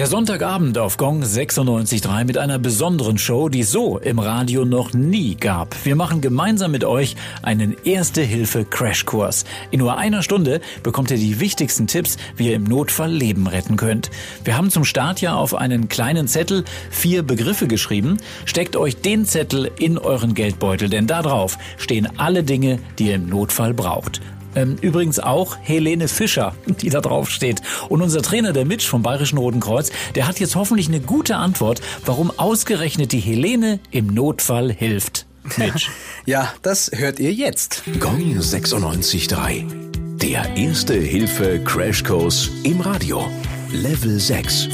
Der Sonntagabend auf Gong 96.3 mit einer besonderen Show, die es so im Radio noch nie gab. Wir machen gemeinsam mit euch einen Erste-Hilfe-Crashkurs. In nur einer Stunde bekommt ihr die wichtigsten Tipps, wie ihr im Notfall Leben retten könnt. Wir haben zum Start ja auf einen kleinen Zettel vier Begriffe geschrieben. Steckt euch den Zettel in euren Geldbeutel, denn da drauf stehen alle Dinge, die ihr im Notfall braucht. Ähm, übrigens auch Helene Fischer, die da drauf steht. Und unser Trainer, der Mitch vom Bayerischen Roten Kreuz, der hat jetzt hoffentlich eine gute Antwort, warum ausgerechnet die Helene im Notfall hilft. Mitch. ja, das hört ihr jetzt. Gong 96.3. Der erste Hilfe Crashkurs im Radio. Level 6.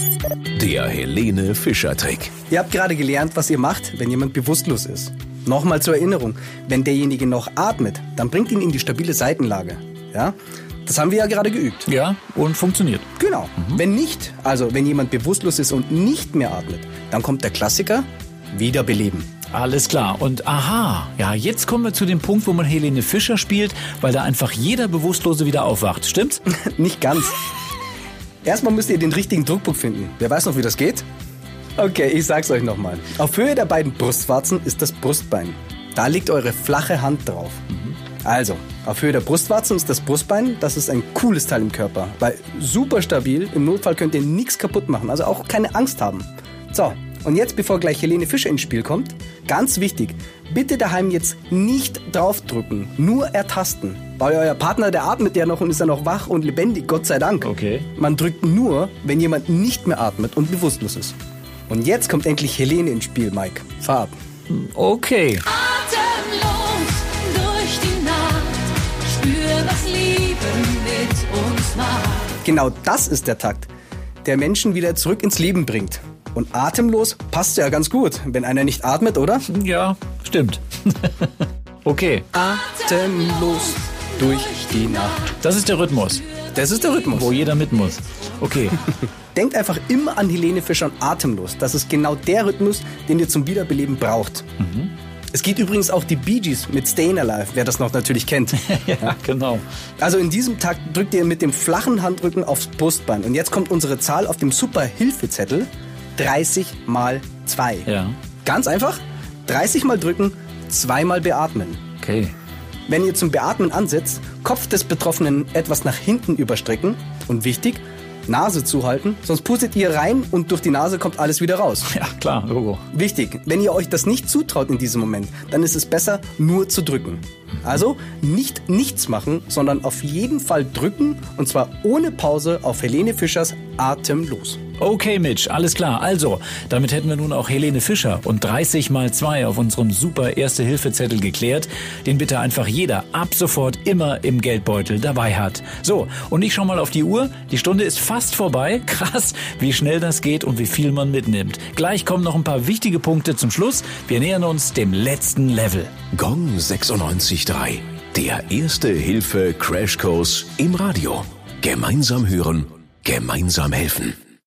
Der Helene Fischer Trick. Ihr habt gerade gelernt, was ihr macht, wenn jemand bewusstlos ist. Nochmal zur Erinnerung, wenn derjenige noch atmet, dann bringt ihn in die stabile Seitenlage. Ja? Das haben wir ja gerade geübt. Ja, und funktioniert. Genau. Mhm. Wenn nicht, also wenn jemand bewusstlos ist und nicht mehr atmet, dann kommt der Klassiker, wiederbeleben. Alles klar. Und aha, ja, jetzt kommen wir zu dem Punkt, wo man Helene Fischer spielt, weil da einfach jeder Bewusstlose wieder aufwacht. Stimmt's? nicht ganz. Erstmal müsst ihr den richtigen Druckpunkt finden. Wer weiß noch, wie das geht? Okay, ich sag's euch nochmal. Auf Höhe der beiden Brustwarzen ist das Brustbein. Da liegt eure flache Hand drauf. Mhm. Also, auf Höhe der Brustwarzen ist das Brustbein, das ist ein cooles Teil im Körper. Weil super stabil, im Notfall könnt ihr nichts kaputt machen, also auch keine Angst haben. So, und jetzt, bevor gleich Helene Fischer ins Spiel kommt, ganz wichtig, bitte daheim jetzt nicht draufdrücken, nur ertasten. Weil euer Partner, der atmet ja noch und ist ja noch wach und lebendig, Gott sei Dank. Okay. Man drückt nur, wenn jemand nicht mehr atmet und bewusstlos ist. Und jetzt kommt endlich Helene ins Spiel, Mike. Fahr ab. Okay. Atemlos durch die Nacht, spür, was Liebe mit uns macht. Genau das ist der Takt, der Menschen wieder zurück ins Leben bringt. Und atemlos passt ja ganz gut, wenn einer nicht atmet, oder? Ja, stimmt. okay. Atemlos durch die Nacht. Das ist der Rhythmus. Das ist der Rhythmus. Wo jeder mit muss. Okay. Denkt einfach immer an Helene Fischer und Atemlos. Das ist genau der Rhythmus, den ihr zum Wiederbeleben braucht. Mhm. Es geht übrigens auch die Bee Gees mit Stayin' Alive, wer das noch natürlich kennt. ja, genau. Also in diesem Takt drückt ihr mit dem flachen Handrücken aufs Brustbein. Und jetzt kommt unsere Zahl auf dem Super-Hilfezettel. 30 mal 2. Ja. Ganz einfach. 30 mal drücken, zweimal beatmen. Okay. Wenn ihr zum Beatmen ansetzt, Kopf des Betroffenen etwas nach hinten überstrecken. Und wichtig, Nase zuhalten, sonst pustet ihr rein und durch die Nase kommt alles wieder raus. Ja, klar, Logo. Wichtig, wenn ihr euch das nicht zutraut in diesem Moment, dann ist es besser, nur zu drücken. Also nicht nichts machen, sondern auf jeden Fall drücken und zwar ohne Pause auf Helene Fischers Atemlos. Okay, Mitch, alles klar. Also, damit hätten wir nun auch Helene Fischer und 30 mal 2 auf unserem super Erste-Hilfe-Zettel geklärt, den bitte einfach jeder ab sofort immer im Geldbeutel dabei hat. So, und ich schau mal auf die Uhr. Die Stunde ist fast vorbei. Krass, wie schnell das geht und wie viel man mitnimmt. Gleich kommen noch ein paar wichtige Punkte zum Schluss. Wir nähern uns dem letzten Level. Gong 96.3. Der Erste-Hilfe-Crashkurs im Radio. Gemeinsam hören, gemeinsam helfen.